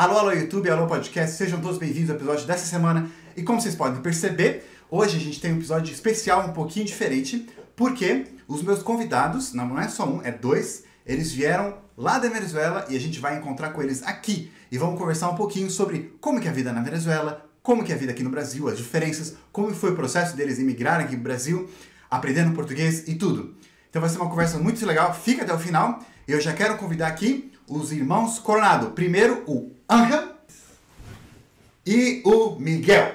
Alô, alô, YouTube, alô, podcast, sejam todos bem-vindos ao episódio dessa semana. E como vocês podem perceber, hoje a gente tem um episódio especial um pouquinho diferente, porque os meus convidados, não é só um, é dois, eles vieram lá da Venezuela e a gente vai encontrar com eles aqui e vamos conversar um pouquinho sobre como é a vida na Venezuela, como é a vida aqui no Brasil, as diferenças, como foi o processo deles imigrarem aqui no Brasil, aprendendo português e tudo. Então vai ser uma conversa muito legal, fica até o final. Eu já quero convidar aqui os irmãos Coronado. Primeiro o Ángel e o Miguel.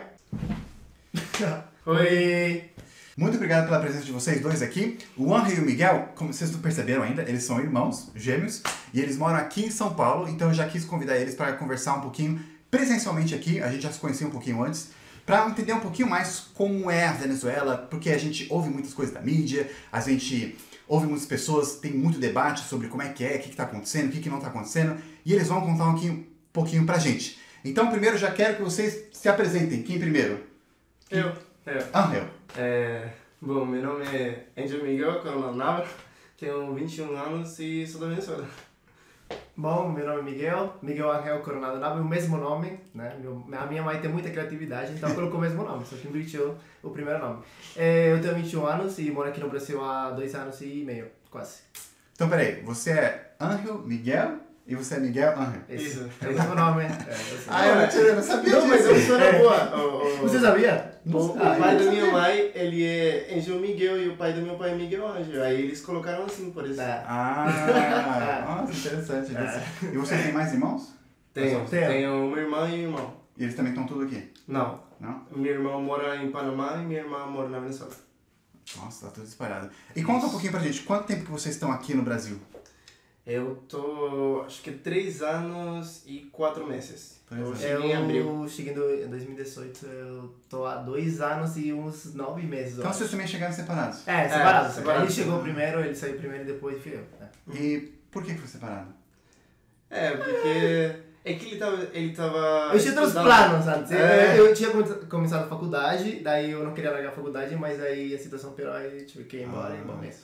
Oi! Muito obrigado pela presença de vocês dois aqui. O Ángel e o Miguel, como vocês não perceberam ainda, eles são irmãos gêmeos e eles moram aqui em São Paulo, então eu já quis convidar eles para conversar um pouquinho presencialmente aqui. A gente já se conhecia um pouquinho antes, para entender um pouquinho mais como é a Venezuela, porque a gente ouve muitas coisas da mídia, a gente ouve muitas pessoas, tem muito debate sobre como é que é, o que está acontecendo, o que, que não está acontecendo, e eles vão contar um pouquinho, pouquinho pra gente. Então, primeiro, já quero que vocês se apresentem. Quem primeiro? Eu. Eu. Ángel. É, bom, meu nome é Angel Miguel Coronel Navarro, tenho 21 anos e sou da Venezuela. Bom, meu nome é Miguel, Miguel Angel Coronado Nave, o mesmo nome, né? Meu, a minha mãe tem muita criatividade, então colocou o mesmo nome, só que invertiu o primeiro nome. É, eu tenho 21 anos e moro aqui no Brasil há dois anos e meio, quase. Então, peraí, você é Ángel Miguel e você é Miguel Ángel. Esse, Isso. É o mesmo nome, é. é. Ah, eu não, sabia Não, disso. mas eu sou na boa. Você sabia? o, o Ah, pai eu da não minha sabia. mãe, ele é Angel Miguel e o pai do meu pai é Miguel Angel. Aí eles colocaram assim, por isso. É. Ah, nossa, interessante. isso. E você tem mais irmãos? Tenho, Tenho. tenho uma irmã e um irmão. E eles também estão tudo aqui? Não, Não? minha irmã mora em Panamá e minha irmã mora na Venezuela. Nossa, tá tudo espalhado. E conta um pouquinho pra gente, quanto tempo que vocês estão aqui no Brasil? Eu tô, acho que três anos e quatro meses. Três Eu cheguei em abril. Eu cheguei em do- em 2018, eu tô há dois anos e uns nove meses. Então acho. vocês também chegaram separados. É, separado. separado. Ele chegou primeiro, ele saiu primeiro e depois fui eu. É. E por que foi separado? É, porque é que ele tava, ele tava Eu tinha outros planos antes. Eu- É. Eu, tinha come- começado a faculdade, daí eu não queria largar a faculdade, mas aí a situação piorou e tive que ir embora Ah. e bom mesmo.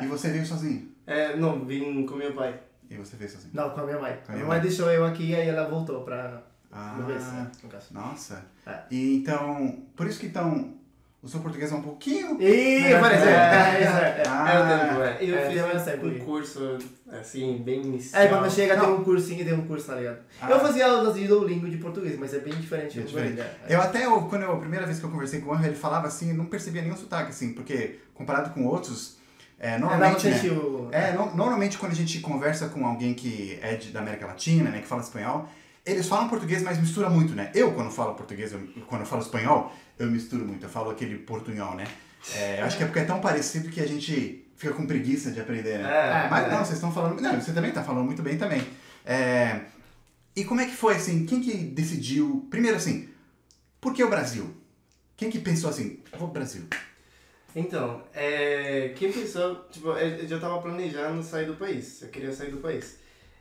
E você veio sozinho? É, não, vim com meu pai. E você veio sozinho? Não, com a minha mãe. Com a minha mãe mãe. deixou eu aqui e aí ela voltou pra Ah, no BC, no caso. nossa. É. E então, por isso que então, o seu português é um pouquinho... Ih, que- É, é, é. Ah, é, é. Eu é, fiz tempo um aí. curso, assim, bem inicial. É, quando chega tem um cursinho, tem um curso, tá ligado? Ah. Eu fazia aulas de Duolingo de português, mas é bem diferente. É do diferente. É. Eu até, eu, quando eu, a primeira vez que eu conversei com o Angel, ele falava assim, eu não percebia nenhum sotaque, assim, porque comparado com outros, é, É, normalmente, né, o... É, no- normalmente quando a gente conversa com alguém que é de, da América Latina, né, que fala espanhol, eles falam português, mas mistura muito, né? Eu, quando falo português, eu- quando eu falo espanhol, eu misturo muito, eu falo aquele portunhol, né? É, eu acho que é porque é tão parecido que a gente fica com preguiça de aprender, né? É, mas é. não, vocês estão falando... Não, você também tá falando muito bem também. É, e como é que foi, assim, quem que decidiu... Primeiro, assim, por que o Brasil? Quem que pensou assim, vou pro Brasil? Então, é, quem pensou, tipo, eu eu já tava planejando sair do país, eu queria sair do país.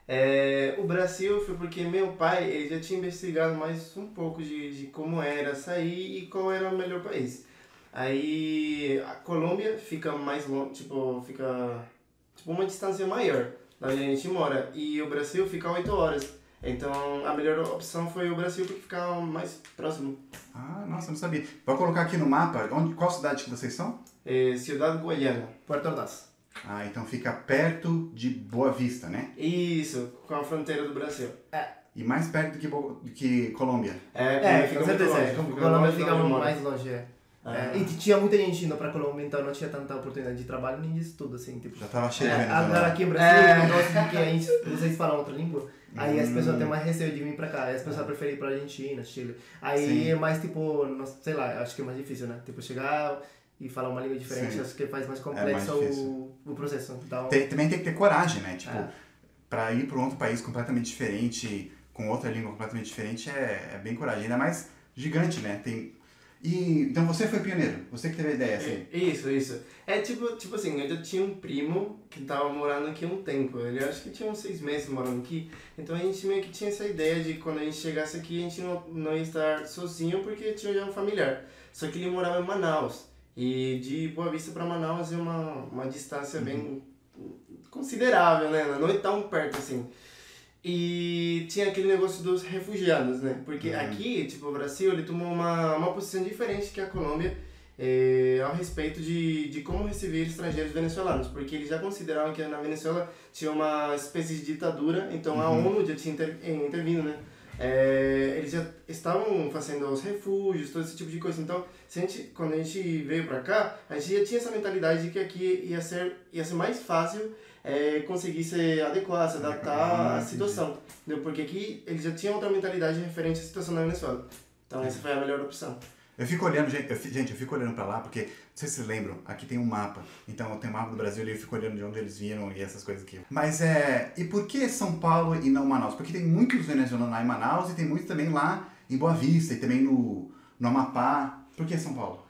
É, o Brasil foi porque meu pai, ele já tinha investigado mais um pouco de, de como era sair e qual era o melhor país. Aí, a Colômbia fica mais longe, tipo, fica, tipo, uma distância maior da onde a gente mora, e o Brasil fica a 8 horas. Então, a melhor opção foi o Brasil porque fica mais próximo. Ah, nossa, eu não sabia. Vou colocar aqui no mapa, onde, qual cidade que vocês são? É, Ciudad Guayana. Puerto Ordaz. Ah, então fica perto de Boa Vista, né? Isso, com a fronteira do Brasil. E mais perto do que, Bo- do que Colômbia. É, É, fica com muito certeza. longe, é. Fica Colômbia fica mais longe, é. Ah. É, E tinha muita gente indo pra Colômbia, então não tinha tanta oportunidade de trabalho nem de estudo, assim, tipo. Já tava cheio É, agora aqui no Brasil, É. o negócio de que a gente, vocês falam outra língua, aí as Hum. pessoas têm mais receio de vir pra cá, aí as pessoas preferem ir pra Argentina, Chile. Aí Sim. é mais tipo, não- sei lá, acho que é mais difícil, né? Tipo, chegar e falar uma língua diferente, Sim. acho que faz mais É mais complexo difícil. o, o processo. Então, Tem- também tem que ter coragem, né? Tipo, É. pra ir pra um outro país completamente diferente, com outra língua completamente diferente, é, é bem coragem. Ainda mais gigante, né? Tem... E, então você foi pioneiro, você que teve a ideia, assim. É, Isso, isso. É tipo, tipo assim, eu já tinha um primo que tava morando aqui um tempo. Ele acho que tinha uns seis meses morando aqui. Então a gente meio que tinha essa ideia de quando a gente chegasse aqui, a gente não, não ia estar sozinho porque tinha já um familiar. Só que ele morava em Manaus. E de Boa Vista para Manaus é uma, uma distância bem considerável, né? Não é tão perto assim. E tinha aquele negócio dos refugiados, né? Porque Uhum. aqui, tipo, o Brasil, ele tomou uma, uma posição diferente que a Colômbia eh, ao respeito de, de como receber estrangeiros venezuelanos. Porque eles já consideravam que na Venezuela tinha uma espécie de ditadura, então a Uhum. ONU já tinha inter, eh, intervindo, né? Eh, eles já estavam fazendo os refúgios, todo esse tipo de coisa. Então, a gente, quando a gente veio pra cá, a gente já tinha essa mentalidade de que aqui ia ser, ia ser mais fácil é, conseguir se adequar, se adaptar à entendi. situação. Entendeu? Porque aqui eles já tinham outra mentalidade referente à situação na Venezuela. Então essa foi a melhor opção. Eu fico olhando, gente, eu, gente, eu fico olhando pra lá, porque, não sei se vocês lembram, aqui tem um mapa. Então tem um mapa do Brasil e eu fico olhando de onde eles vieram e essas coisas aqui. Mas é. E por que São Paulo e não Manaus? Porque tem muitos venezuelanos lá em Manaus e tem muitos também lá em Boa Vista e também no, no Amapá. Por que São Paulo?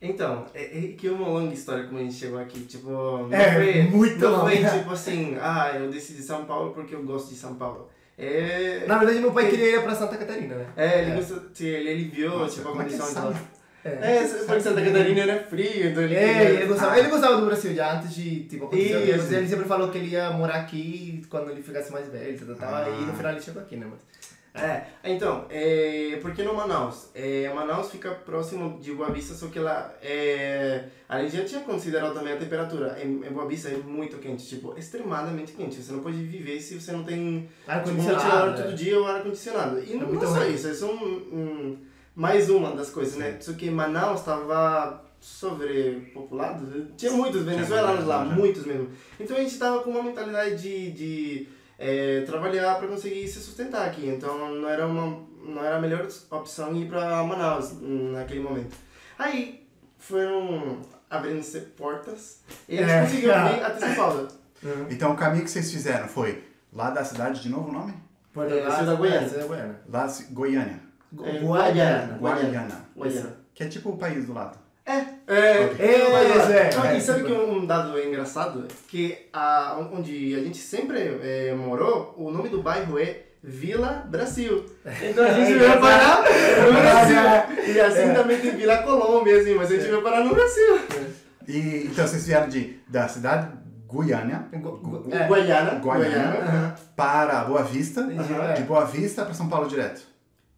Então, é, é que é uma longa história como a gente chegou aqui. Tipo, não É, foi, muito não foi tipo assim, ah, eu decidi São Paulo porque eu gosto de São Paulo. É. Na verdade, meu pai queria ir pra Santa Catarina, né? É, ele, gostou, ele, ele viu Nossa, tipo, a é condição tal. É. É, porque Santa Catarina era frio, então ele É, ele gostava, ele gostava do Brasil já antes de, tipo, acontecer. Ele, ele sempre falou que ele ia morar aqui quando ele ficasse mais velho, tal, tal, tal, Ah. e no final ele chegou aqui, né? Mas... É, então, é, por que no Manaus? É, Manaus fica próximo de Boa Vista, só que lá, é, a gente já tinha considerado também a temperatura. Em, em Boa Vista é muito quente, tipo, extremadamente quente. Você não pode viver se você não tem tipo, um Ar-condicionado, todo é. dia ou ar-condicionado. E É não é só ruim. isso, é um, um- mais uma das coisas, né? Só que Manaus estava sobrepopulado, né? tinha muitos venezuelanos lá, muitos mesmo. Então a gente estava com uma mentalidade de, de é, trabalhar para conseguir se sustentar aqui. Então não era, uma, não era a melhor opção ir para Manaus naquele momento. Aí foram abrindo-se portas e a gente É. conseguiu vir até São Paulo. Uhum. Então o caminho que vocês fizeram foi lá da cidade, de novo o nome? Porto É, é. Lá, de Goiânia. Gu- É, Guaiana. Guaiana. Guaiana. Guaiana. Que é tipo o país do lado. É, é. É, é, e sabe é. que um dado engraçado? Que a, onde a gente sempre é, morou, o nome do bairro é Vila Brasil. Então a gente É veio parar no. Brasil. E assim também tem Vila Colômbia, assim, mas a gente veio parar no Brasil. E então vocês vieram de, da cidade Guiânia, Gu- Gu- Gu- é. Guaiana. Guaiana, Guaiana. para Boa Vista, de Boa Vista para São Paulo direto.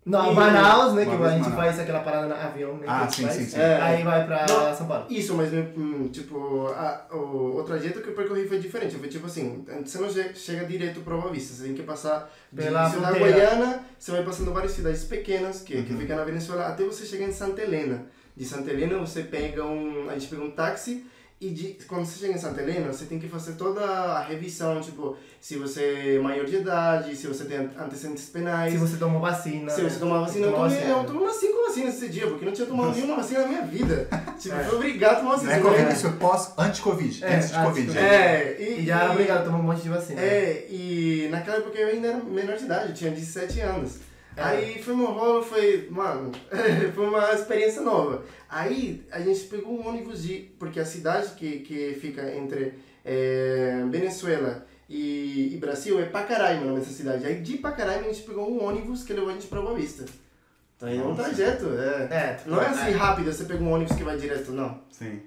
Não, E- Manaus, né? Que Manaus, a gente Manaus. faz aquela parada no avião, né? Ah, que sim, faz. sim, sim. É. Aí vai pra Não. São Paulo. Isso, mas hum, tipo, a, o, o trajeto que eu percorri foi diferente. Foi tipo assim, você não che- chega direto para Boa Vista, você tem que passar de Pela Cidade fronteira. Guaiana, você vai passando várias cidades pequenas que, Uhum. que ficam na Venezuela, até você chegar em Santa Helena. De Santa Helena você pega um, a gente pega um táxi e de, quando você chega em Santa Helena, você tem que fazer toda a revisão, tipo, se você é maior de idade, se você tem antecedentes penais. Se você tomou vacina. Se você tomar vacina, eu Tomou tomei, vacina. eu tomei umas 5 vacinas esse dia, porque eu não tinha tomado nenhuma vacina na minha vida. Tipo, É. eu fui obrigado a tomar Não vacina. é Covid, isso é pós, anti-Covid, É, antes de antes Covid. É, e, E já era obrigado a tomar um monte de vacina. É, e naquela época eu ainda era menor de idade, eu tinha 17 anos. É. Aí foi um rolo, foi, mano, foi uma experiência nova. Aí a gente pegou um ônibus de, porque a cidade que, que fica entre é, Venezuela e, e Brasil é Pacaraima, dessa cidade. Aí de Pacaraima a gente pegou um ônibus que levou a gente pra Boa Vista. Então é um Nossa. trajeto, é. É, tipo, Não é assim rápido, você pega um ônibus que vai direto, não. Sim.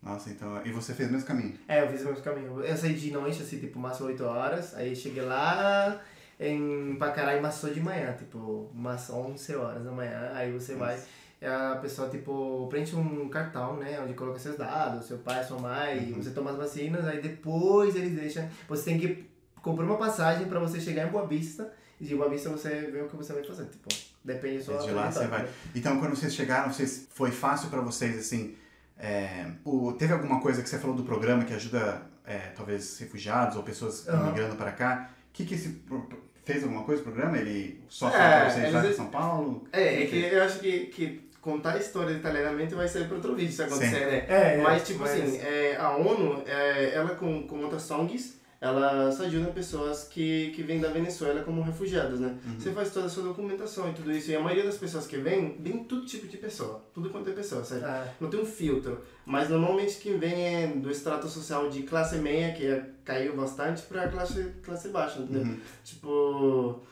Nossa, então. E você fez o mesmo caminho? É, eu fiz o mesmo caminho. Eu saí de noite, assim, tipo, umas 8 horas. Aí cheguei lá em Pacaraima só de manhã, tipo, umas 11 horas da manhã. Aí você vai, e a pessoa, tipo, preenche um cartão, né? Onde coloca seus dados, seu pai, sua mãe, Uhum. você toma as vacinas. Aí depois eles deixam. Você tem que comprar uma passagem pra você chegar em Boa Vista. E de Boa Vista você vê o que você vai fazer. Tipo, depende só E de lá você vai. Então, quando vocês chegaram, vocês, foi fácil pra vocês, assim. é, o, teve alguma coisa que você falou do programa que ajuda, é, talvez, refugiados ou pessoas Aham. migrando para cá? O que, que esse. Fez alguma coisa o programa? Ele só É, vocês lá eles- de São Paulo? É, é que eu acho que, que contar a história detalhadamente vai ser para outro vídeo se acontecer, Sim. né? É, é, mas, tipo mas- assim, é, a ONU, é, ela com, com outras songs, elas ajudam pessoas que, que vêm da Venezuela como refugiados, né? Uhum. Você faz toda a sua documentação e tudo isso. E a maioria das pessoas que vêm, vem todo tipo de pessoa. Tudo quanto é pessoa, sabe? É. Não tem um filtro. Mas normalmente quem vem é do extrato social de classe meia, que é, caiu bastante, pra classe, classe baixa, entendeu? Uhum. Tipo,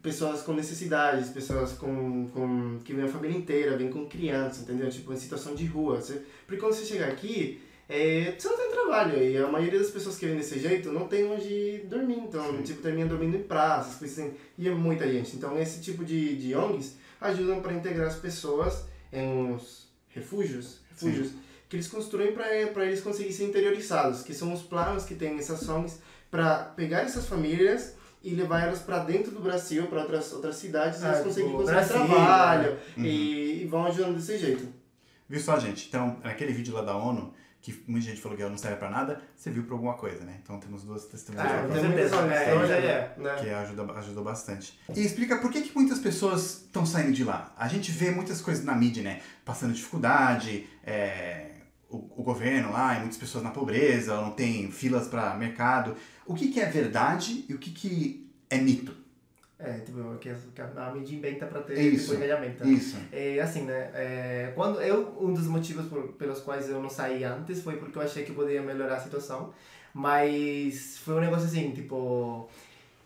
pessoas com necessidades, pessoas com, com que vem a família inteira, vem com crianças, entendeu? Tipo, em situação de rua. Você, porque quando você chega aqui, é, você não tem trabalho. E a maioria das pessoas que vêm desse jeito não tem onde dormir. Então, tipo, termina dormindo em praças, assim. E é muita gente. Então, esse tipo de, de ONGs ajudam para integrar as pessoas em uns refúgios, refúgios que eles construem para eles conseguirem ser interiorizados, que são os planos que tem essas ONGs para pegar essas famílias e levar elas para dentro do Brasil, para outras, outras cidades, Ah, eles tipo, conseguem conseguir Brasília, trabalho Uhum. e, e vão ajudando desse jeito. Viu só, gente? Então, naquele vídeo lá da ONU, que muita gente falou que não serve pra nada, você viu pra alguma coisa, né? Então temos duas testemunhas Ah, com certeza. É, hoje ajudam, é. né? que ajuda, ajudou bastante. E explica por que, que muitas pessoas estão saindo de lá. A gente vê muitas coisas na mídia, né? Passando dificuldade, é, o, o governo lá, e muitas pessoas na pobreza, não tem filas para mercado. O que, que é verdade e o que, que é mito? É, tipo, que que a mídia inventa pra ter Isso. tipo, engajamento. Isso. É assim, né? É, quando eu um dos motivos por, pelos quais eu não saí antes foi porque eu achei que poderia melhorar a situação, mas foi um negócio assim, tipo,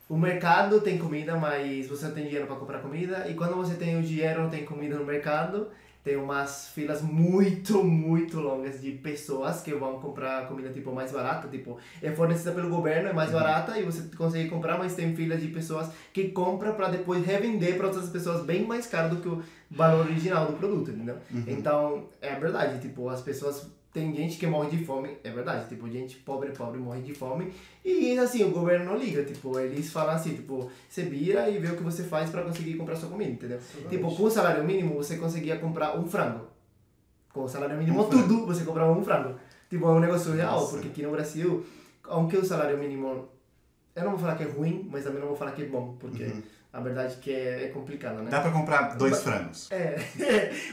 o mercado tem comida, mas você não tem dinheiro para comprar comida e quando você tem o dinheiro não tem comida no mercado, tem umas filas muito, muito longas de pessoas que vão comprar comida tipo mais barata, tipo, é fornecida pelo governo, é mais barata e você consegue comprar, mas tem filas de pessoas que compram para depois revender para outras pessoas bem mais caro do que o valor original do produto, entendeu? Então, é verdade, tipo, as pessoas tem gente que morre de fome, é verdade, tipo, gente pobre, pobre morre de fome e assim, o governo não liga, tipo, eles falam assim, tipo, você vira e vê o que você faz para conseguir comprar sua comida, entendeu? Tipo, com o salário mínimo você conseguia comprar um frango. Com o salário mínimo Um frango. tudo, você comprava um frango. Tipo, é um negócio real, Nossa. porque aqui no Brasil, aunque o salário mínimo, eu não vou falar que é ruim, mas também não vou falar que é bom, porque Uhum. A verdade é que é, é complicado, né? Dá pra comprar dois frangos. É.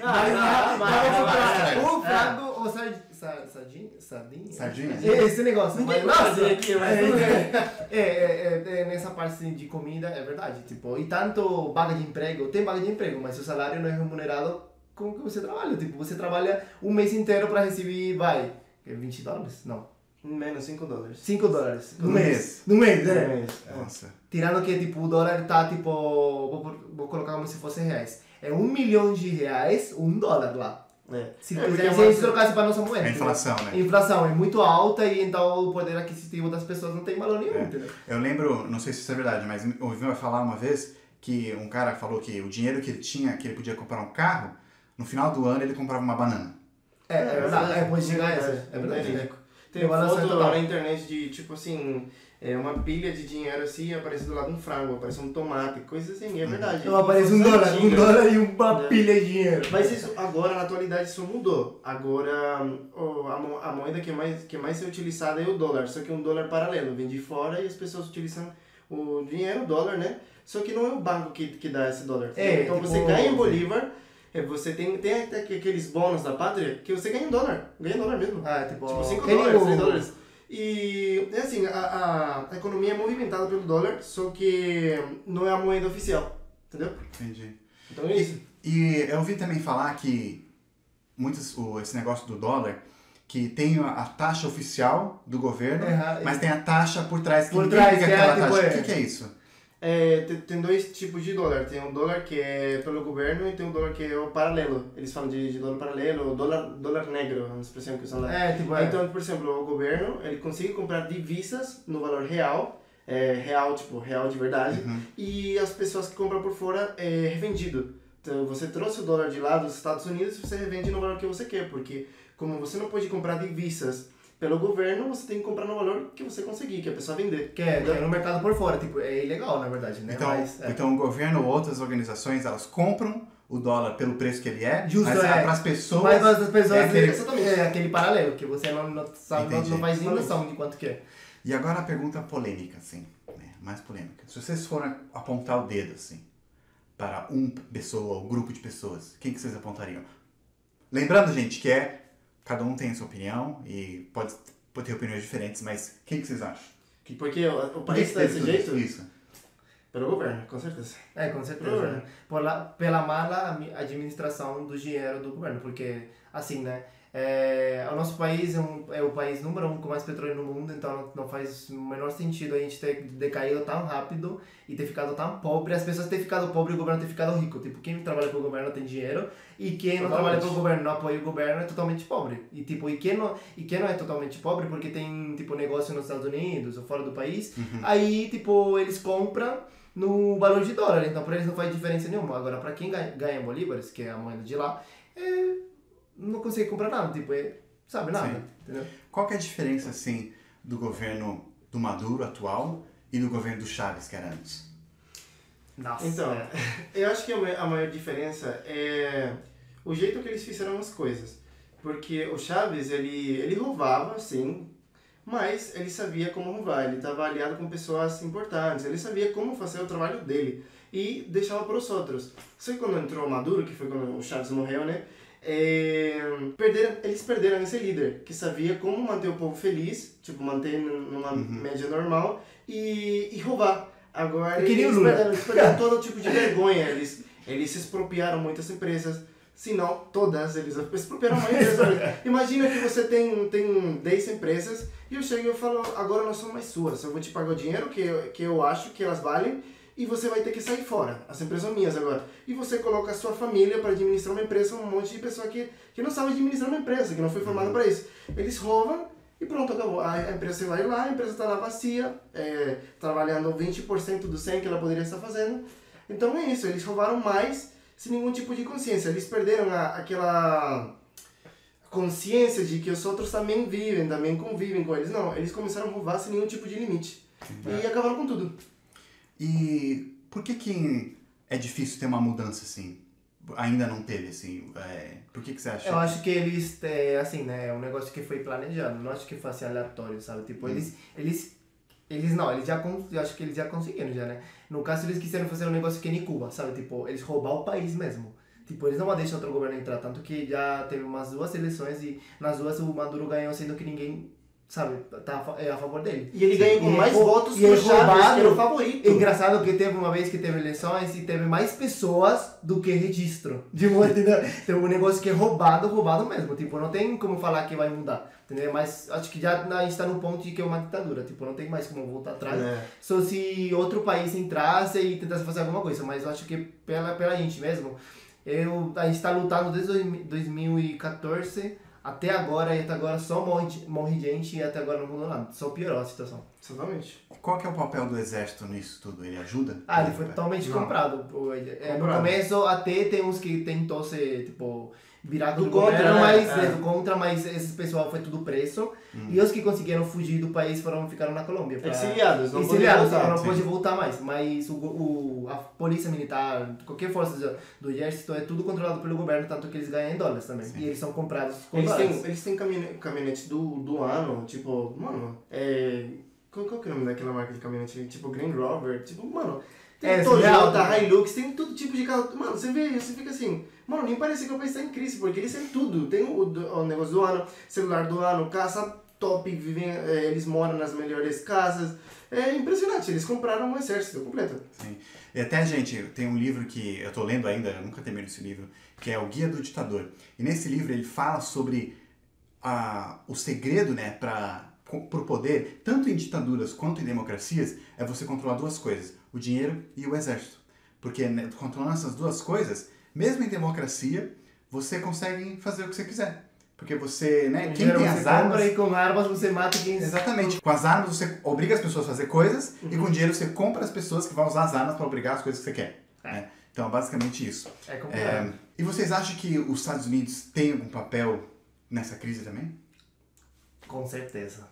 Ah, Mas ah, dá mas- pra mas- comprar um é. frango ou sardinha. Sardinha? Sardinha? Sardinha? É, Esse negócio. Ninguém mas, vai nossa, fazer aqui, mas é, é, é, é, é, nessa parte assim, de comida é verdade. Tipo, e tanto vaga de emprego, tem vaga de emprego, mas o salário não é remunerado com o que você trabalha. Tipo, você trabalha um mês inteiro pra receber, vai, é 20 dólares? Não. Menos 5 dólares. 5 dólares. No No mês. mês. No mês, No né? mês. Nossa. Tirando que, tipo, o dólar tá, tipo, vou, vou colocar como se fosse reais. É um milhão de reais, um dólar lá. É. Se, É, quiser, porque se é a gente trocasse para nossa moeda. É a inflação, A né? inflação é muito alta e então o poder aquisitivo das pessoas não tem valor nenhum, É. entendeu? Eu lembro, não sei se isso é verdade, mas ouvi falar uma vez que um cara falou que o dinheiro que ele tinha, que ele podia comprar um carro, no final do ano ele comprava uma banana. É, é verdade. É, pode chegar essa. verdade, É verdade. Tem balança foto total. na internet de, tipo assim, é uma pilha de dinheiro assim, aparece do lado um frango, aparece um tomate, coisa assim, é verdade. Então aparece um dólar, um dólar e uma É. pilha de dinheiro. Mas isso agora, na atualidade, isso mudou. Agora, a, mo- a moeda que mais, que mais é utilizada é o dólar, só que é um dólar paralelo, vem de fora e as pessoas utilizam o dinheiro, o dólar, né? Só que não é o banco que, que dá esse dólar. É, então tipo, você ganha em Bolívar, é, você tem, tem até que- aqueles bônus da pátria que você ganha em dólar, ganha em dólar mesmo. Ah, tipo, Tipo, 5 tem dólares, o- 6 dólares. E, é assim, a, a, a economia é movimentada pelo dólar, só que não é a moeda oficial, entendeu? Entendi. Então é isso. E eu ouvi também falar que muitos, o, esse negócio do dólar, que tem a, taxa oficial do governo, Aham, mas tem a taxa por trás. Que Por trás, que é, aquela tipo, taxa. é. O que, que é isso? É, tem, tem dois tipos de dólar. Tem o dólar que é pelo governo e tem o dólar que é o paralelo. Eles falam de, de dólar paralelo, dólar, dólar negro, é uma expressão que usam lá. É, tipo, é. Então, por exemplo, o governo, ele consegue comprar divisas no valor real, é, real, tipo, real de verdade, Uhum. e as pessoas que compram por fora é revendido. Então, você trouxe o dólar de lá dos Estados Unidos, você revende no valor que você quer, porque como você não pode comprar divisas pelo governo, você tem que comprar no valor que você conseguir, que a pessoa vender. Que é, é no mercado por fora, tipo, é ilegal, na verdade, né? Então, Mas, é. então o governo ou outras organizações, elas compram o dólar pelo preço que ele é, Justo, mas é. para as pessoas... Mas para as pessoas é aquele- Exatamente. é aquele paralelo, que você não, não, sabe, não, não faz nem noção de quanto que é. E agora a pergunta polêmica, assim, né? mais polêmica. Se vocês forem apontar o dedo, assim, para uma pessoa ou grupo de pessoas, quem que vocês apontariam? Lembrando, gente, que é cada um tem a sua opinião e pode, pode ter opiniões diferentes, mas quem que vocês acham? Porque o, o Por que país que está desse jeito Isso. pelo governo, com certeza. É, com certeza. Né? Lá, pela mala administração do dinheiro do governo, porque, assim, né? É, o nosso país é, um, é, o país número um com mais petróleo no mundo, então não, não faz o menor sentido a gente ter decaído tão rápido e ter ficado tão pobre, as pessoas terem ficado pobre e o governo ter ficado rico. Tipo, quem trabalha para o governo tem dinheiro e quem não trabalha para o governo não apoia o governo é totalmente pobre. E tipo, e quem não, e quem não é totalmente pobre porque tem tipo negócio nos Estados Unidos ou fora do país, uhum. aí tipo eles compram no valor de dólar, então para eles não faz diferença nenhuma. Agora, para quem ganha, ganha bolívares, que é a moeda de lá, é não consegue comprar nada, tipo, é, sabe, nada, entendeu? Qual que é a diferença, assim, do governo do Maduro atual e do governo do Chaves, que era antes? Nossa. Então, é. eu acho que a maior diferença é o jeito que eles fizeram as coisas. Porque o Chaves, ele, ele roubava, sim, mas ele sabia como roubar, ele estava aliado com pessoas importantes, ele sabia como fazer o trabalho dele e deixava para os outros. Só que quando entrou o Maduro, que foi quando o Chaves morreu, né? É, perderam, eles perderam esse líder, que sabia como manter o povo feliz, tipo, manter numa uhum. média normal e, e roubar. Agora eles perderam, eles perderam todo tipo de vergonha, eles, eles se expropriaram muitas empresas, se não todas, eles expropriaram a maioria Imagina que você tem, tem 10 empresas e eu chego e eu falo, agora não são mais suas, eu vou te pagar o dinheiro que eu, que eu acho que elas valem e você vai ter que sair fora. As empresas são minhas agora. E você coloca a sua família para administrar uma empresa, um monte de pessoa que, que não sabe administrar uma empresa, que não foi formada para isso. Eles roubam e pronto, acabou. A empresa vai lá, a empresa está lá vazia, é, trabalhando 20% do 100 que ela poderia estar fazendo. Então é isso, eles roubaram mais sem nenhum tipo de consciência. Eles perderam a, aquela consciência de que os outros também vivem, também convivem com eles. Não, eles começaram a roubar sem nenhum tipo de limite. E acabaram com tudo. E por que que é difícil ter uma mudança assim? Ainda não teve, assim. É, por que, que você acha? Eu acho que eles, é, assim, né? É um negócio que foi planejado. Não acho que foi assim aleatório, sabe? Tipo, hum. eles, eles, eles não, eles já, eu acho que eles já conseguiram, já, né? No caso, eles quiseram fazer um negócio que nem Cuba, sabe? Tipo, eles roubar o país mesmo. Tipo, eles não deixam outro governo entrar. Tanto que já teve umas duas eleições e nas duas o Maduro ganhou, sendo que ninguém sabe, tá é a favor dele. E ele ganhou com mais votos que o Chaves, que era o favorito. Engraçado que teve uma vez que teve eleições e teve mais pessoas do que registro. De um, entendeu? Tem um negócio que é roubado, roubado mesmo. Tipo, não tem como falar que vai mudar. Entendeu? Mas acho que já a gente está no ponto de que é uma ditadura. Tipo, não tem mais como voltar atrás. É. Só se outro país entrasse e tentasse fazer alguma coisa. Mas eu acho que pela, pela gente mesmo, eu, a gente está lutando desde 2014 até agora, e até agora só morre, morre gente e até agora não mudou nada. Só piorou a situação. Exatamente. Qual que é o papel do exército nisso tudo? Ele ajuda? Ah, ele foi totalmente não. comprado. É, no começo até tem uns que tentou ser, tipo, virado do, contra, governo, né? mas é. do contra, mas esse pessoal foi tudo preso. Hum. E os que conseguiram fugir do país foram ficaram na Colômbia. Pra... Exiliados, não Exiliados, voltar. não pode voltar mais. Mas o, o, a polícia militar, qualquer força do exército é tudo controlado pelo governo, tanto que eles ganham em dólares também. Sim. E eles são comprados com eles dólares. Têm, eles têm caminhonetes do, do ano, tipo, mano, é... Qual, qual que é o nome daquela marca de caminhonete? Tipo Green Rover, tipo, mano... Tem é, Toyota, Hilux, tem todo tipo de carro. Mano, você vê, você fica assim, mano, nem parece que o país está em crise, porque eles têm tudo. Tem o, o, negócio do ano, celular do ano, casa top, vivem, é, eles moram nas melhores casas. É impressionante, eles compraram um exército completo. Sim. E até, gente, tem um livro que eu tô lendo ainda, eu nunca terminei esse livro, que é O Guia do Ditador. E nesse livro ele fala sobre a, o segredo, né, para o poder, tanto em ditaduras quanto em democracias, é você controlar duas coisas o dinheiro e o exército. Porque né, controlando essas duas coisas, mesmo em democracia, você consegue fazer o que você quiser. Porque você, né, quem tem as armas... e com armas você mata quem... Exatamente. Com as armas você obriga as pessoas a fazer coisas uhum. e com dinheiro você compra as pessoas que vão usar as armas para obrigar as coisas que você quer. É. Né? Então, basicamente isso. É complicado. É, e vocês acham que os Estados Unidos têm algum papel nessa crise também? Com certeza.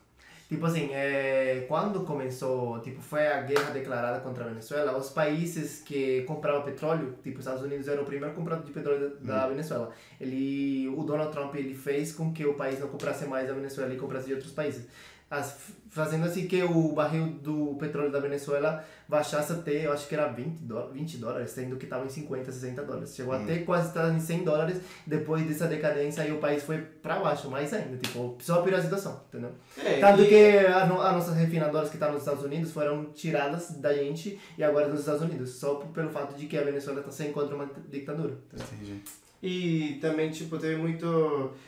Tipo assim, é, quando começou, tipo, foi a guerra declarada contra a Venezuela, os países que compravam petróleo, tipo, os Estados Unidos era o primeiro comprador de petróleo da, hum. Venezuela. Ele, o Donald Trump, ele fez com que o país não comprasse mais a Venezuela e comprasse de outros países as, fazendo assim que o barril do petróleo da Venezuela baixasse até, eu acho que era 20, do, 20 dólares, sendo que estava em 50, 60 dólares. Chegou hum. até quase estar em 100 dólares, depois dessa decadência aí o país foi para baixo, mais ainda, tipo, só piorou a situação, entendeu? É, Tanto e... que as nossas refinadoras que estão nos Estados Unidos foram tiradas da gente e agora nos Estados Unidos, só pelo fato de que a Venezuela está sem contra uma ditadura. Entendi. E também, tipo, teve muito.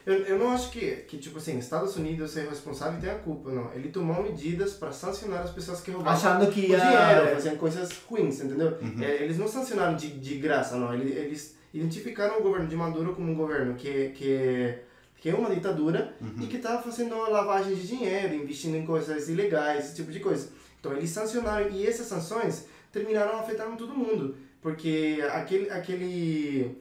Eu, eu não acho que, que, tipo assim, Estados Unidos é responsável e tem a culpa, não. Ele tomou medidas para sancionar as pessoas que roubavam Achando que o ia- dinheiro, fazendo coisas ruins, entendeu? É, eles não sancionaram de, de graça, não. Eles, eles identificaram o governo de Maduro como um governo que, que, que é uma ditadura e que está fazendo lavagem de dinheiro, investindo em coisas ilegais, esse tipo de coisa. Então eles sancionaram e essas sanções terminaram afetando todo mundo, porque aquele, aquele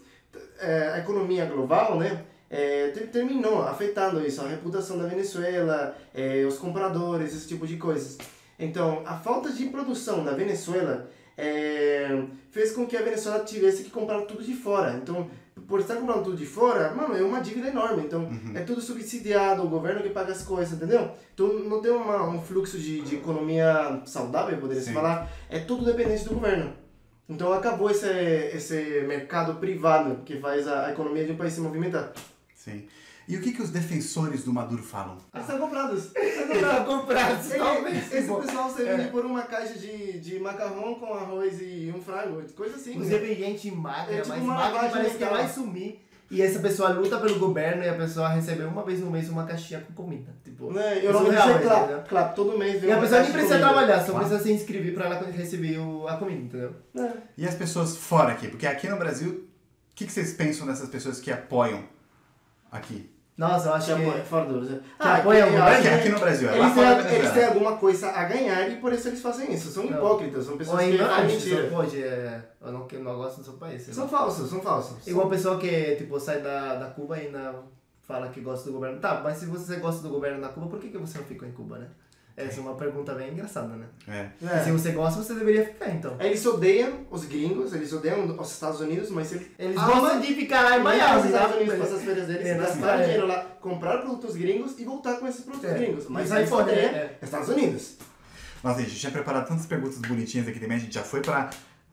é, a economia global, né? é, ter- terminou afetando isso, a reputação da Venezuela, é, os compradores, esse tipo de coisas. Então, a falta de produção na Venezuela é, fez com que a Venezuela tivesse que comprar tudo de fora. Então, por estar comprando tudo de fora, mano, é uma dívida enorme. Então, é tudo subsidiado, o governo que paga as coisas, entendeu? Então, não tem uma, um fluxo de, de economia saudável, poderia se falar. É tudo dependente do governo. Então, acabou esse, esse mercado privado que faz a, a economia de um país se movimentar. Sim. E o que, que os defensores do Maduro falam? Eles estão comprados. Estão comprados, Ele- talvez. esse Bom, pessoal você é. por uma caixa de, de macarrão com arroz e um frango, coisa assim. Inclusive, gente magra, É tipo mas uma magra lavagem parece que vai sumir. E essa pessoa luta pelo governo e a pessoa recebe uma vez no mês uma caixinha com comida. Tipo, Né? Eu isso não é real, claro, entendeu? claro, todo mês E a pessoa nem precisa trabalhar, só Claro. precisa se inscrever pra ela receber o- a comida, entendeu? É. E as pessoas fora aqui? Porque aqui no Brasil, o que, que vocês pensam dessas pessoas que apoiam aqui? Nossa, eu acho Que que... apoia, fora do Brasil. apoia o eu governo? acho Aqui, que aqui no Brasil, é Eles têm, fora da eles têm alguma coisa a ganhar e por isso eles fazem isso. São Não. hipócritas, são pessoas Ou que falam mentira. pode, é, eu não, eu não gosto do seu país. São lá. falsos, são falsos. Igual pessoa que, tipo, sai da, da Cuba e ainda fala que gosta do governo. Tá, mas se você gosta do governo da Cuba, por que, que você não ficou em Cuba, né? Essa é uma pergunta bem engraçada, né? É. É. Se você gosta, você deveria ficar, então. Eles odeiam os gringos, eles odeiam os Estados Unidos, mas eles, Eles gostam de ficar lá em Miami, os Estados? Unidos, passar as férias deles, É, gastar cidade. dinheiro lá, comprar produtos gringos e voltar com esses produtos É. gringos. Mas odeiam né? É. Estados Unidos. Nossa, gente, a gente tinha preparado tantas perguntas bonitinhas aqui também, a gente já foi pra.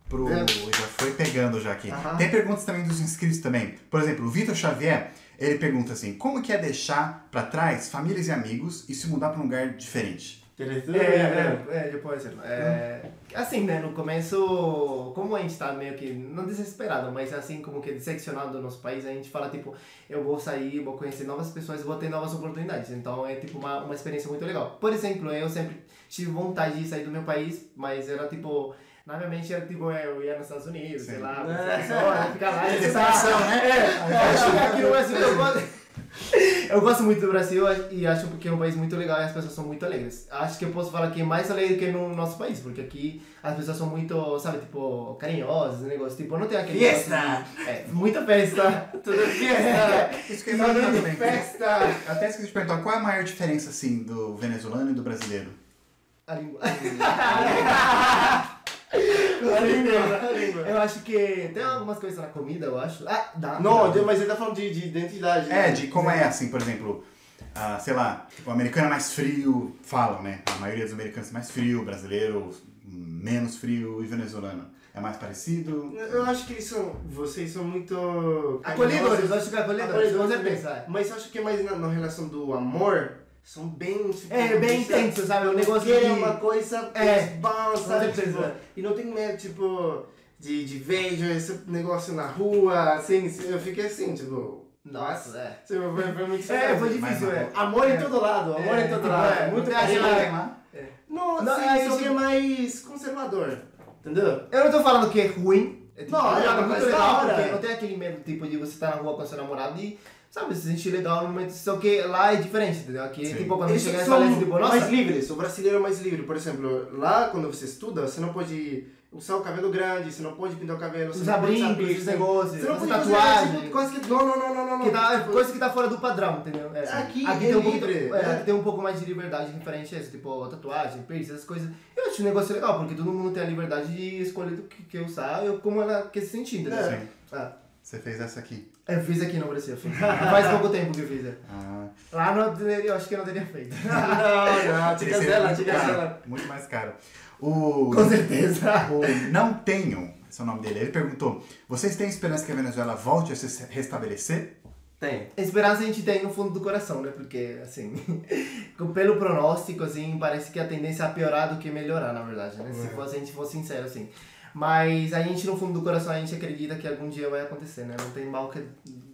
Pro, É. Já foi pegando já aqui. Tem perguntas também dos inscritos também. Por exemplo, o Vitor Xavier, ele pergunta assim: como que é deixar pra trás famílias e amigos e se mudar pra um lugar diferente? É, Interessante. é, é, depois, é, assim, né, no começo, como a gente tá meio que, não desesperado, mas assim, como que decepcionado do nosso país, a gente fala, tipo, eu vou sair, vou conhecer novas pessoas, vou ter novas oportunidades, então é, tipo, uma, uma experiência muito legal. Por exemplo, eu sempre tive vontade de sair do meu país, mas era, tipo, na minha mente era, tipo, é, eu ia nos Estados Unidos, sei lá, ia ficar lá, e Decepção, né? é, aqui no Brasil, eu gosto... Eu gosto muito do Brasil e acho que é um país muito legal e as pessoas são muito alegres. Acho que eu posso falar que é mais alegre que no nosso país, porque aqui as pessoas são muito, sabe, tipo, carinhosas, negócio, tipo, não tem aquele... Fiesta! É, muita festa. Tudo fiesta! Perguntar também. Festa! Até esqueci de perguntar, qual é a maior diferença, assim, do venezuelano e do brasileiro? A língua. A língua. Eu acho que tem algumas coisas na comida, eu acho. Ah, dá. Não, mas ele tá falando de, de identidade. É, né? de como é, assim, por exemplo, ah, sei lá, o americano é mais frio, falam, né? A maioria dos americanos é mais frio, o brasileiro menos frio e venezuelano. É mais parecido? Eu acho que eles são, vocês são muito... Acolhedores, eu acho que é acolhedores, Acolhedores certeza. também. Mas eu acho que é mais na, na relação do amor, são bem, tipo... É, bem intenso, sabe? Um negócio que de... é uma coisa É, bom, sabe? Tipo, e não tem medo, tipo, de, de vejo esse negócio na rua, assim, eu fiquei assim, tipo... Nossa, é. Tipo, foi, foi muito É, foi difícil, é. Amor É. em todo lado, amor É, em todo lado. é, muito aquela- lá? Não, Não, sim, é só isso. que é mais conservador, entendeu? Eu não tô falando que é ruim. É, tipo, Não, é é muito legal, da hora. porque não tem aquele medo, tipo, de você estar na rua com seu namorado e, sabe, se sentir legal no momento. Só que lá é diferente, entendeu? Aqui, Sim. tipo, quando Eles você chega são fala assim, tipo, nossa... mais livres, o brasileiro é mais livre. Por exemplo, lá quando você estuda, você não pode usar o cabelo grande, você não pode pintar o cabelo, você Usar não pode usar brincos, piercing. negócios, Você não pode tatuagem. fazer tipo, coisa que... Não, não, não, não, não. Que tá, Tipo, coisa que tá fora do padrão, entendeu? É. Aqui aqui é tem um pouco, livre, é, é. aqui tem um pouco mais de liberdade referente a isso, tipo tatuagem, piercing, essas coisas. Eu acho um negócio legal, porque todo mundo tem a liberdade de escolher o que quer usar e como ela quer se sentir, entendeu? É. Sim. Ah, Você fez essa aqui. eu fiz aqui no Brasil, fiz. faz pouco tempo que eu fiz. é. Ah, Lá não, teria- eu acho que eu não teria feito. Não, não, te é cancela, muito te cancela. Muito mais caro. O, Com certeza. o Não Tenho, esse é o nome dele, ele perguntou: Vocês têm esperança que a Venezuela volte a se restabelecer? Tem. Esperança a gente tem no fundo do coração, né? Porque, assim, pelo pronóstico, assim, parece que a tendência é a piorar do que melhorar, na verdade, né? Se fosse, a gente fosse sincero, assim. Mas a gente, no fundo do coração, a gente acredita que algum dia vai acontecer, né? Não tem mal que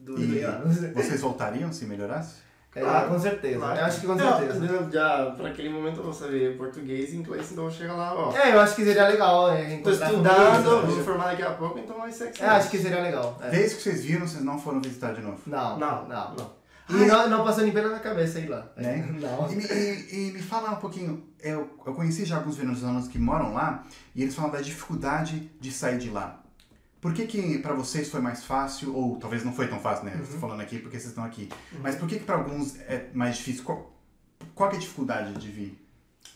dure E anos. vocês voltariam se melhorasse? É, Claro, com certeza. Claro. Eu acho que com Não, certeza. já, pra aquele momento eu vou saber português e inglês, então eu vou chegar lá, ó. É, eu acho que seria legal. É, Tô encontrar estudando, vou me formar daqui a pouco, então vai ser É, acho que seria legal. É. Desde que vocês viram, vocês não foram visitar de novo. Não, Não, não. não. E não, não passou nem pela minha cabeça ir lá. Né? Não. E me, e- e me fala um pouquinho, eu, eu conheci já alguns venezuelanos que moram lá e eles falam da dificuldade de sair de lá. Por que que pra vocês foi mais fácil, ou talvez não foi tão fácil, né? Estou falando aqui porque vocês estão aqui. Mas por que que pra alguns é mais difícil? Qual, qual que é a dificuldade de vir?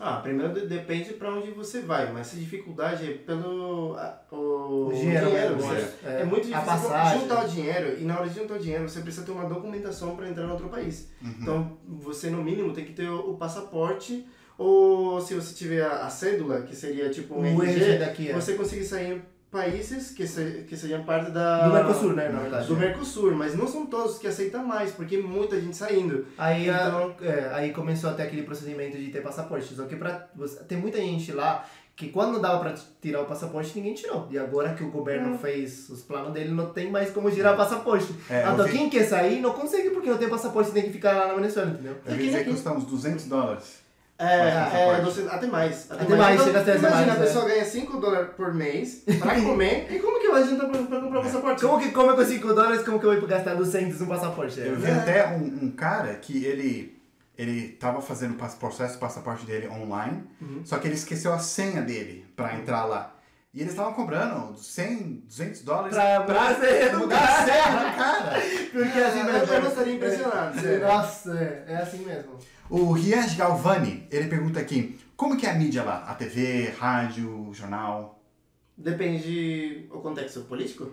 Ah, primeiro de- depende pra onde você vai, mas se dificuldade é pelo a- o, O dinheiro, dinheiro. mesmo, você- é. É, muito difícil juntar o dinheiro e na hora de juntar o dinheiro você precisa ter uma documentação para entrar em outro país. Então você no mínimo tem que ter o, o passaporte ou se você tiver a, a cédula, que seria tipo um O RG, daqui é. você consegue sair países que, se, que sejam parte da... Do Mercosul, né, na verdade. Do Mercosul, mas não são todos que aceitam mais, porque muita gente saindo. Aí, a- Então- é, aí começou até aquele procedimento de ter passaporte. Só que pra, você- tem muita gente lá que quando dava pra tirar o passaporte, ninguém tirou. E agora que o governo fez os planos dele, não tem mais como tirar o passaporte. É, então vi- quem quer sair não consegue porque não tem passaporte, tem que ficar lá na Venezuela, entendeu? Eu vi dizer que custa uns 200 dólares. É, é, você- até mais. Até mais, Então, chega até Imagina, mais, a é. pessoa ganha 5 dólares por mês pra comer, e como que vai adiantar pra, pra comprar passaporte? Como que come com 5 dólares, como que eu vou gastar 200 no passaporte? Eu vi É. até um, um cara que ele ele tava fazendo o processo do passaporte dele online, só que ele esqueceu a senha dele pra entrar lá. E eles estavam cobrando 100, 200 dólares Pra- pra ser mudar a educado. senha cara. Porque assim Eu- mesmo. eu não estaria impressionado, É. Nossa, é, é assim mesmo. O Rian Galvani, ele pergunta aqui, como que é a mídia lá? A TV, rádio, jornal? Depende do contexto político?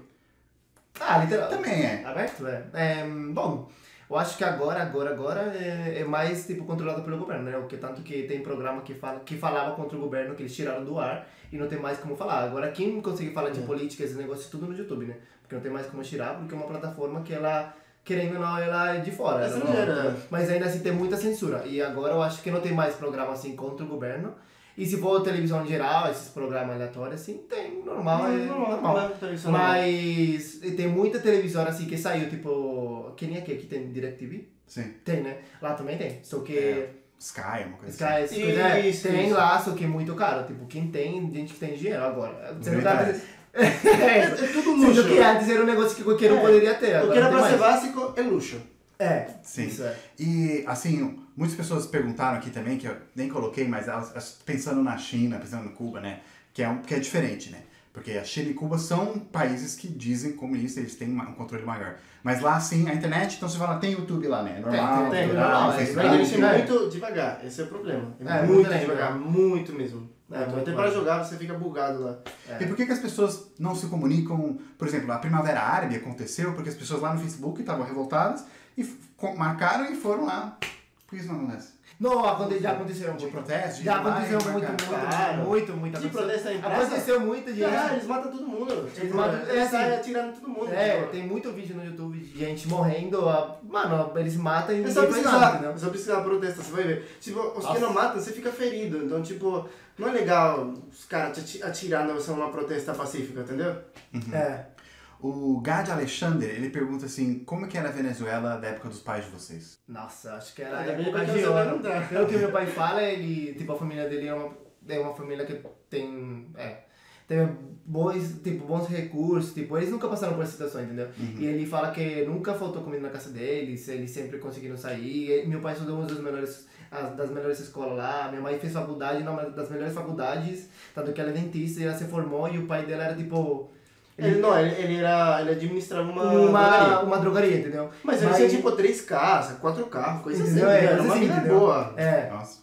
Ah, literal. Também é. Aberto, é. É, Bom, eu acho que agora, agora, agora é, é mais tipo controlado pelo governo, né? Porque tanto que tem programa que, fala, que falava contra o governo, que eles tiraram do ar e não tem mais como falar. Agora, quem consegue falar de É. política, esse negócio, tudo no YouTube, né? Porque não tem mais como tirar, porque é uma plataforma que ela, querendo ou não, ela é de fora. É ela não- estrangeira. Mas ainda assim tem muita censura. E agora eu acho que não tem mais programa assim contra o governo. E se for televisão em geral, esses programas aleatórios, assim, tem, normal, é normal. não é. Mas tem muita televisão assim que saiu, tipo. Que nem aqui, aqui tem DirecTV? Sim. Tem, né? Lá também tem. Só que. É, Sky, uma coisa Sky, assim. coisas, é, Isso, tem isso. lá, só que é muito caro. Tipo, quem tem, gente que tem dinheiro agora. Você não Verdade. É, É tudo Sendo luxo. que antes era um negócio que qualquer um É. poderia ter. O que era pra tem ser básico é luxo. É, Sim. isso é. E, assim, muitas pessoas perguntaram aqui também, que eu nem coloquei, mas elas, pensando na China, pensando no Cuba, né? Que é, um, que é diferente, né? Porque a China e Cuba são países que dizem comunistas, eles têm um controle maior. Mas lá, sim, a internet, então você fala, tem YouTube lá, né? É normal, tem, tem, liberal, normal, é, Facebook. Né? é muito devagar, esse é o problema. É, muito, muito devagar, muito mesmo. É, Até pra lento. jogar você fica bugado lá. E por que, que as pessoas não se comunicam? Por exemplo, a Primavera Árabe aconteceu porque as pessoas lá no Facebook estavam revoltadas e marcaram e foram lá. Por que isso não acontece? Não, aconte- já aconteceu De muito. protesto? Já lá aconteceu muito, muito, Claro. muito, muita De protesto praça? Aconteceu muita gente. Ah, eles matam todo mundo. Tipo, matam- eles é assim. saem atirando todo mundo. É, tipo. tem muito vídeo no YouTube de gente morrendo. a- Mano, eles matam e É só faz nada, precisar, entendeu? é só precisar protestar, você vai ver. Tipo, os Nossa. que não matam, você fica ferido. Então, tipo, não é legal os caras te ati- atirando você numa protesta pacífica, entendeu? É. O Gad Alexander, ele pergunta assim, como que era a Venezuela da época dos pais de vocês? Nossa, acho que era bem época que de ouro. Pelo que meu pai fala, ele, tipo, a família dele é uma, é uma família que tem, é, tem bons, tipo, bons recursos, tipo, eles nunca passaram por essa situação, entendeu? E ele fala que nunca faltou comida na casa deles, eles sempre conseguiram sair. E meu pai estudou uma das melhores, as- das melhores escolas lá, minha mãe fez faculdade numa das melhores faculdades, tanto que ela é dentista e ela se formou e o pai dela era, tipo... Ele, não, ele, ele, era, ele administrava uma, uma, drogaria. uma drogaria, entendeu? Mas ele tinha tipo três casas, quatro carros, coisa assim. Entendeu? É, era uma assim, vida entendeu? boa. É, Nossa.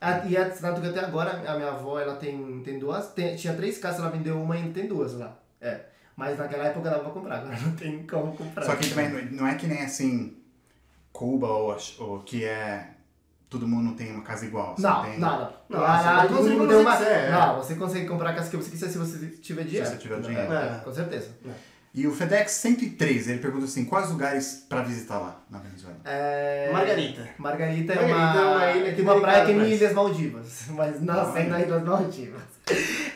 A- E é, tanto que até agora a minha avó ela tem, tem duas, tem- tinha três casas, ela vendeu uma e ainda tem duas lá. É. Mas naquela época dava pra comprar, agora não tem como comprar. Só que também não- não é que nem assim, Cuba ou, ou que é todo mundo tem uma casa igual. você Não, tem, não, não. Não, Lá- você lá vai todo mundo tem você uma. quiser, é. Não, você consegue comprar a casa que você quiser se você tiver dinheiro. você tiver É, dinheiro. é, com certeza. E o FedEx 103, ele pergunta assim, quais lugares pra visitar lá na Venezuela? É... Margarita. Margarita é Margarita uma, é uma ilha que tem uma praia que nem casas. Ilhas Maldivas, mas não Ah, sendo Ilhas Maldivas.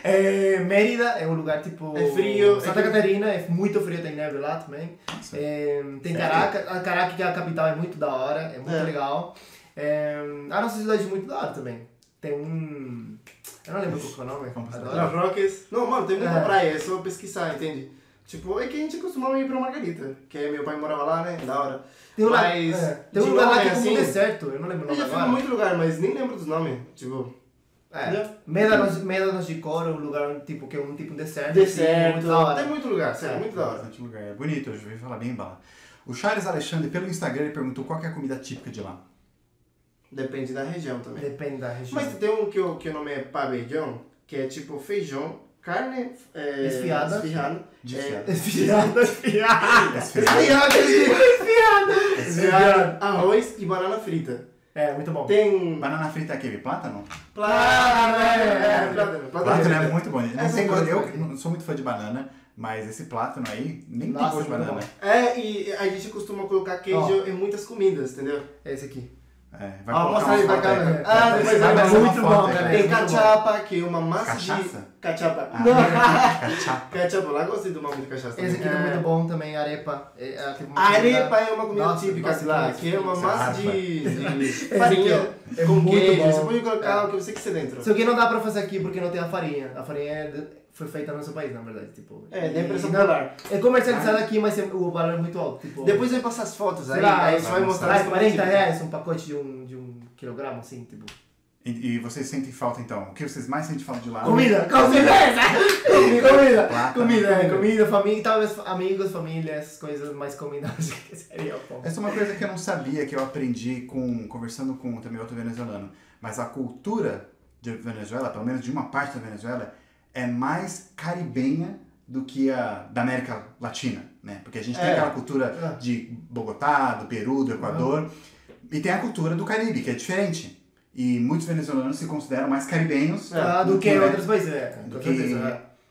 É, Mérida é um lugar tipo. É frio, Santa é que- Catarina é muito frio, tem neve lá também. É, tem? Caracas, a Caracas que é a capital é muito da hora, é muito É. legal. É, a nossa cidade é muito da hora também. Tem um. Eu não lembro qual é o nome. Las Roques. Não, mano, tem muita É. praia, é só pesquisar, entende? Tipo, é que a gente costumava ir pra Margarita, que meu pai morava lá, né? Da hora. Tem um, lugar- Mas, é, tem um de lugar lá que é um assim, deserto, eu não lembro o Eu nome já fui em muito lugar, mas nem lembro dos nomes. Tipo, É. Médanos, Médanos de Coro, um lugar tipo, que é um tipo um deserto. assim, deserto. muito da hora. Tem muito lugar, sério, É. muito da hora. Bastante lugar. É bonito, eu já ouvi falar bem bala. O Charles Alexandre, pelo Instagram, ele perguntou qual que é a comida típica de lá. Depende da região também. Depende da região. Mas tem um que, o- que o nome é pabellão, que é tipo feijão, carne é, Esfiada. esfiada. Desfiado. Esfiada, esfiada. Esfiada, Esfiada. esfiada. Arroz e banana frita. É, muito bom. Tem Banana frita é aquele plátano? plátano, é, é, plátano, Plátano é muito bom. Não É sei, muito eu bom. não sou muito fã de banana, mas esse plátano aí nem tem Nossa, gosto de banana. É, e a gente costuma colocar queijo em muitas comidas, entendeu? É esse aqui. É, vai Ah, colocar mostra uma aí pra câmera. aí. Ah, Vai- depois vai muito bom, cara. Tem cachapa, que é uma massa Cachaça? de... Cachapa. Ah, Não. cachapa. Cachapa, lá gostei do nome de cachaça. Esse aqui também. é muito bom também, arepa. É, é, Arepa comida- é uma comida Nossa, típica nossa, de lá, que é uma isso é massa de, de farinha aqui, ó, é com muito queijo. bom. Você pode colocar É. o que você quiser dentro. Só que não dá pra fazer aqui porque não tem a farinha. A farinha é foi feita no nosso país, na verdade. Tipo, É, da impressão e não- polar. É comercializado aqui, mas o valor é muito alto. Tipo, Depois vai passar as fotos aí, lá, aí você vai vai mostrar as 40 comidas reais um pacote de um, de um quilograma, assim, tipo. E, e vocês sentem falta então? O que vocês mais sentem falta de lá? Comida! Comida! comida! Comida! Plata. Comida, é, comida, família, talvez amigos, família, essas coisas, mais comida, acho que seria bom. Essa é uma coisa que eu não sabia, que eu aprendi com conversando com também outro venezuelano. Mas a cultura de Venezuela, pelo menos de uma parte da Venezuela, é mais caribenha do que a da América Latina, né? Porque a gente tem É. aquela cultura É. de Bogotá, do Peru, do Equador, e tem a cultura do Caribe, que é diferente. E muitos venezuelanos se consideram mais caribenhos Ah, do que em outros países, é. do que-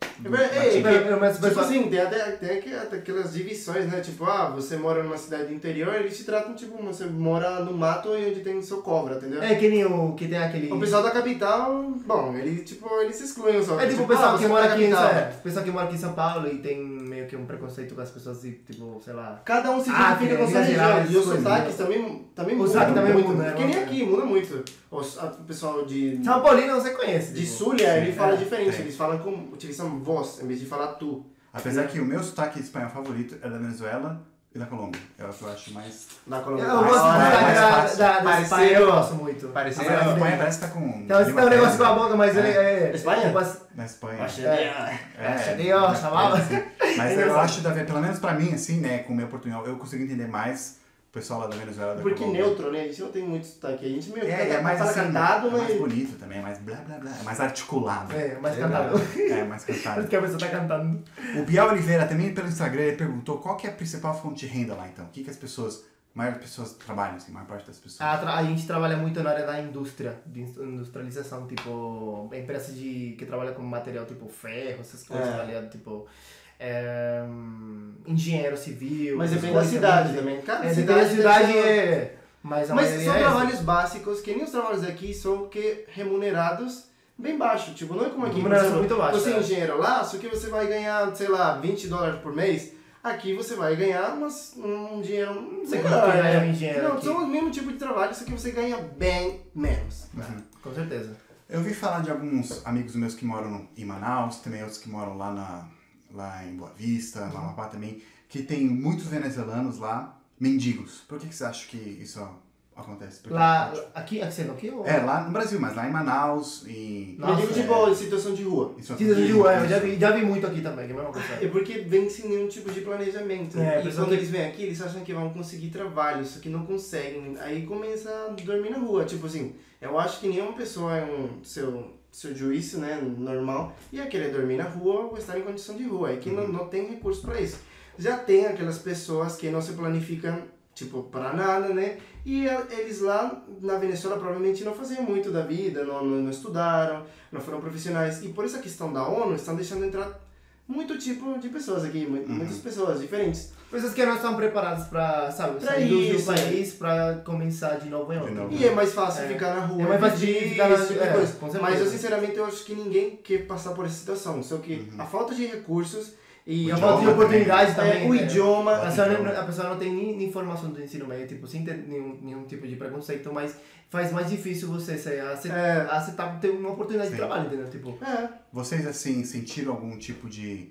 é. É, é, é, Mas- Tipo assim, tem até, até aquelas divisões, né? Tipo, ah, você mora numa cidade do interior, eles te tratam tipo, você mora no mato e onde tem seu cobra, entendeu? É que nem o que tem aquele. O pessoal da capital, bom, ele, tipo, eles se excluem só. É tipo o pessoal que você mora na aqui em capital. o pessoal que mora aqui em São Paulo e tem meio que um preconceito com as pessoas de, tipo, sei lá. Cada um se Ah, identifica tem com sua região. Gerais, E os sotaques também, também O mudam sotaque também muito. muda, né? Porque nem aqui, muda muito. O pessoal de, São Paulino você conhece. de tipo. Zulia, ele Sim, fala é, diferente. é. Eles falam com, utilizam voz, em vez de falar tu. Apesar que o meu sotaque espanhol favorito é da Venezuela e da Colômbia. É o que eu acho mais. Eu Colômbia. gosto do Ah, é, mais da, fácil. da, Espanha, eu gosto muito. É, a Espanha parece que tá com. Então, tem um negócio com a boca, mas ele é. Espanha? tipo assim, Na Espanha. Achei- É. É, Deus, é, chamava? é. Mas eu acho, da, pelo menos pra mim, assim, né, com o meu portunhol, eu consigo entender mais pessoal lá da Venezuela. Da Porque Colômbia. neutro, né? A gente não tem muito sotaque. A gente meio que É, é mais fala assim, cantado, é mais mas... bonito também, é mais blá blá blá, é mais articulado. É, mais É cantado. É, mais cantado. Parece que a pessoa tá cantando. O Biel Oliveira também pelo Instagram ele perguntou qual que é a principal fonte de renda lá então. O que, que as pessoas, a maior pessoas trabalham, assim, a maior parte das pessoas. A, a gente trabalha muito na área da indústria, de industrialização, tipo, empresa de, que trabalha com material tipo ferro, essas coisas, É. tá ligado? Tipo, é, engenheiro civil. Mas depende da cidade também. Cada É, depende da cidade cidade, é. Mas a Mas são é essa. trabalhos básicos, que nem os trabalhos aqui são que remunerados bem baixo. Tipo, não é como aqui. Remuneração exemplo, muito baixa, Você é é. engenheiro lá, só que você vai ganhar, sei lá, 20 dólares por mês. Aqui você vai ganhar umas, um dinheiro Não sei melhor, que ganha né? um engenheiro Não, aqui. são o mesmo tipo de trabalho, só que você ganha bem menos. Uhum. Com certeza. Eu vi falar de alguns amigos meus que moram em Manaus, também outros que moram lá, na, lá em Boa Vista, Uhum. no Amapá também, que tem muitos venezuelanos lá, mendigos. Por que, que você acha que isso acontece? Por que Lá, que- aqui, aqui, sendo aqui? Ou... É, lá no Brasil, mas lá em Manaus e... Nossa, Eu digo é. tipo, em situação de rua. Isso Cidade de rua, é, eu já vi, já vi muito aqui também, que é a mesma coisa. É porque vem sem nenhum tipo de planejamento. É, e quando que- eles vêm aqui, eles acham que vão conseguir trabalho, só que não conseguem. Aí começa a dormir na rua. Tipo assim, eu acho que nenhuma pessoa é um seu, seu juízo, né, normal, ia querer dormir na rua ou estar em condição de rua. Aí que não, não tem recurso para isso. Já tem aquelas pessoas que não se planificam, tipo, para nada, né? E eh, eles lá na Venezuela provavelmente não faziam muito da vida, não, não, não estudaram, não foram profissionais. E por essa questão da ONU, estão deixando entrar muito tipo de pessoas aqui, Uhum. muitas pessoas diferentes. Pessoas que não estão preparadas pra, sabe, Pra sair do isso, seu país pra começar de novo em outro. E é mais fácil É. ficar na rua. É mais fácil de ficar na- tipo é. Mas eu sinceramente eu acho que ninguém quer passar por essa situação. Só que Uhum. a falta de recursos e O a falta de idioma oportunidade também. também. É, o né? idioma. A pessoa, não, a pessoa não tem nem, nem informação do ensino médio, tipo, sem ter nenhum, nenhum tipo de preconceito, mas faz mais difícil você sair, aceitar, É. aceitar ter uma oportunidade Sim. de trabalho, entendeu? Tipo, É. Vocês, assim, sentiram algum tipo de,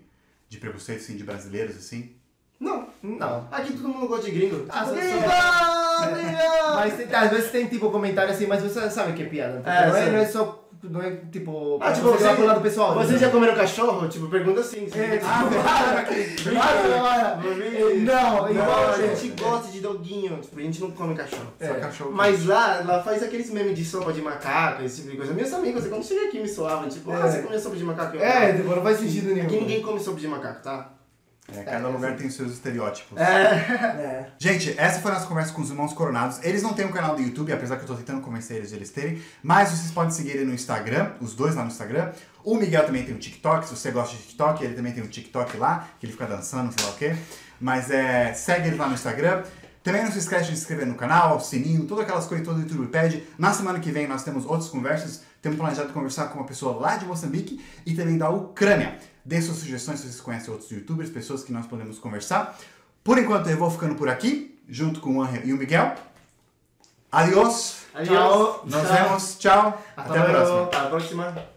de preconceito, assim, de brasileiros, assim? Não. não. Aqui todo mundo gosta de gringo. Ah, Tipo! É. Mas tem- às vezes tem tipo comentário assim, mas você sabe que é piada. É, não, é, não é só. Não é tipo. Ah, tipo, você você, vai pro lado pessoal. Vocês entendeu? já comeram cachorro? Tipo, pergunta assim. É, ah, tipo, para, Não, Não, igual a gente gosta de doguinho. Tipo, a gente não come cachorro. É. cachorro. Mas lá, lá faz aqueles memes de sopa de macaco, esse tipo de coisa. Meus amigos, quando cheguei aqui me soavam, tipo, ah, É. você comeu sopa de macaco? Eu, É, "Não." tipo, não faz sentido nenhum. Aqui ninguém come sopa de macaco, tá? É, cada É, lugar tem os seus estereótipos. É. É. Gente, essa foi a nossa conversa com os irmãos coronados. Eles não têm um canal do YouTube, apesar que eu tô tentando convencer eles de eles terem. Mas vocês podem seguir ele no Instagram, os dois lá no Instagram. O Miguel também tem um TikTok, se você gosta de TikTok, ele também tem um TikTok lá, que ele fica dançando, sei lá o quê. Mas é, segue ele lá no Instagram. Também não se esquece de se inscrever no canal, sininho, todas aquelas coisas que todo YouTube pede. Na semana que vem nós temos outras conversas. Temos planejado conversar com uma pessoa lá de Moçambique e também da Ucrânia. Dê suas sugestões se vocês conhecem outros youtubers, pessoas que nós podemos conversar. Por enquanto eu vou ficando por aqui, junto com o Angel e o Miguel. Adiós. Adiós. Tchau. Nos Tchau. vemos. Tchau. Hasta Até a próxima. Até a próxima.